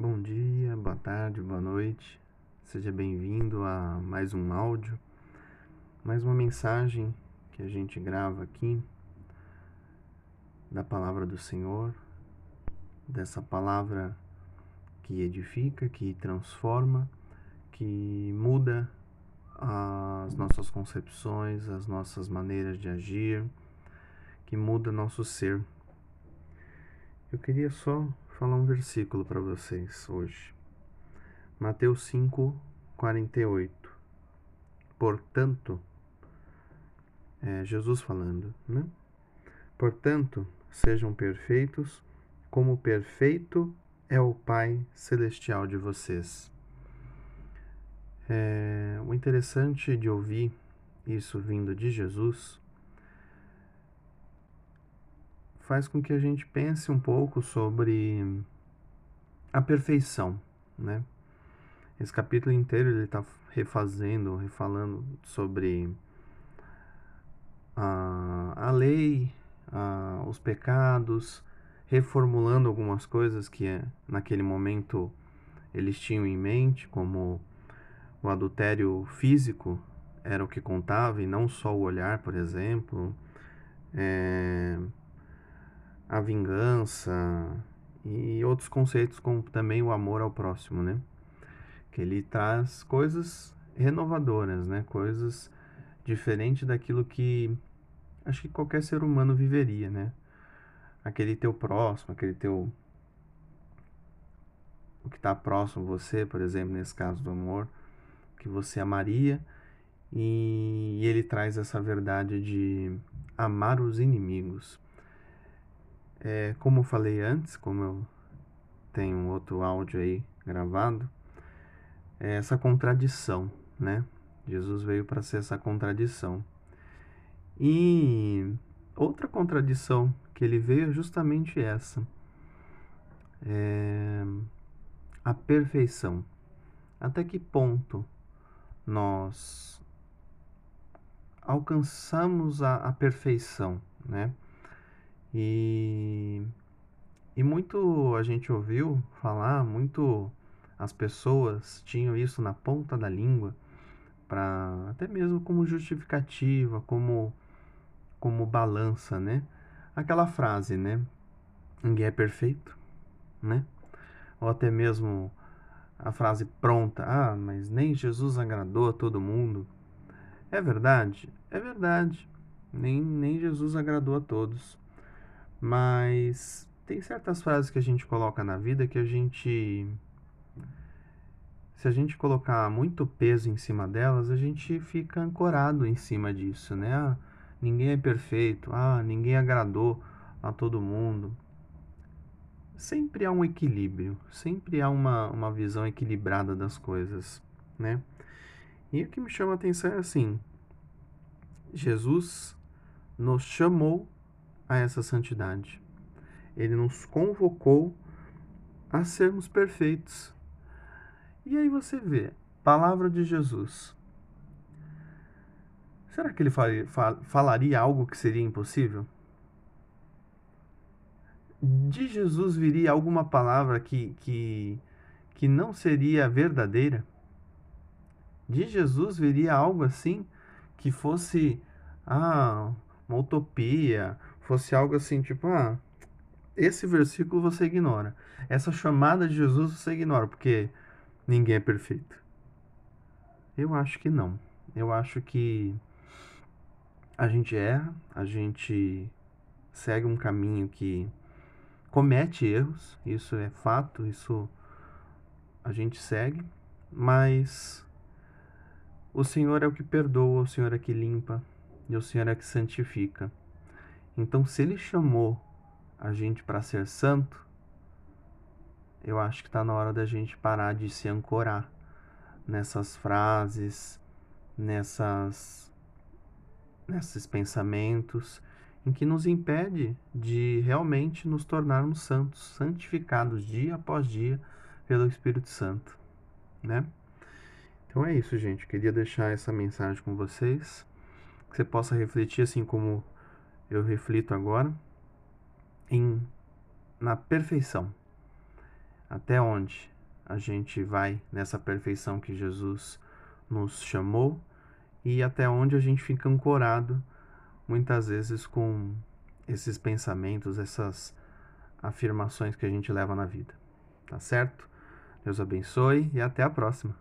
Bom dia, boa tarde, boa noite. Seja bem-vindo a mais um áudio, mais uma mensagem que a gente grava aqui da palavra do Senhor, dessa palavra que edifica, que transforma, que muda as nossas concepções, as nossas maneiras de agir, que muda nosso ser. Eu queria só falar um versículo para vocês hoje. Mateus 5, 48. Portanto, é Jesus falando, né? Portanto, sejam perfeitos, como perfeito é o Pai Celestial de vocês. É, o interessante de ouvir isso vindo de Jesus faz com que a gente pense um pouco sobre a perfeição, né? Esse capítulo inteiro ele está refazendo, refalando sobre a, a lei, a, os pecados, reformulando algumas coisas que é, naquele momento eles tinham em mente, como o adultério físico era o que contava e não só o olhar, por exemplo. É, a vingança e outros conceitos como também o amor ao próximo, né? Que ele traz coisas renovadoras, né? Coisas diferentes daquilo que acho que qualquer ser humano viveria, né? Aquele teu próximo, aquele teu o que está próximo você, por exemplo, nesse caso do amor, que você amaria, e ele traz essa verdade de amar os inimigos. É, como eu falei antes, como eu tenho um outro áudio aí gravado, é essa contradição, né? Jesus veio para ser essa contradição. E outra contradição que ele veio é justamente essa. É a perfeição. Até que ponto nós alcançamos a, a perfeição, né? E, e muito a gente ouviu falar, muito as pessoas tinham isso na ponta da língua, para até mesmo como justificativa, como, como balança, né? Aquela frase, né? Ninguém é perfeito, né? Ou até mesmo a frase pronta, ah, mas nem Jesus agradou a todo mundo. É verdade? É verdade. Nem, nem Jesus agradou a todos. Mas tem certas frases que a gente coloca na vida que a gente. Se a gente colocar muito peso em cima delas, a gente fica ancorado em cima disso, né? Ah, ninguém é perfeito, ah, ninguém agradou a todo mundo. Sempre há um equilíbrio, sempre há uma, uma visão equilibrada das coisas, né? E o que me chama a atenção é assim: Jesus nos chamou a essa santidade. Ele nos convocou a sermos perfeitos. E aí você vê, palavra de Jesus. Será que ele falaria algo que seria impossível? De Jesus viria alguma palavra que, que, que não seria verdadeira? De Jesus viria algo assim que fosse ah, uma utopia, fosse algo assim, tipo, ah, esse versículo você ignora. Essa chamada de Jesus você ignora, porque ninguém é perfeito. Eu acho que não. Eu acho que a gente erra, a gente segue um caminho que comete erros, isso é fato, isso a gente segue, mas o Senhor é o que perdoa, o Senhor é que limpa e o Senhor é que santifica. Então, se ele chamou a gente para ser santo, eu acho que está na hora da gente parar de se ancorar nessas frases, nessas nesses pensamentos em que nos impede de realmente nos tornarmos santos, santificados dia após dia pelo Espírito Santo, né? Então é isso, gente. Queria deixar essa mensagem com vocês, que você possa refletir assim como eu reflito agora em na perfeição. Até onde a gente vai nessa perfeição que Jesus nos chamou e até onde a gente fica ancorado muitas vezes com esses pensamentos, essas afirmações que a gente leva na vida. Tá certo? Deus abençoe e até a próxima.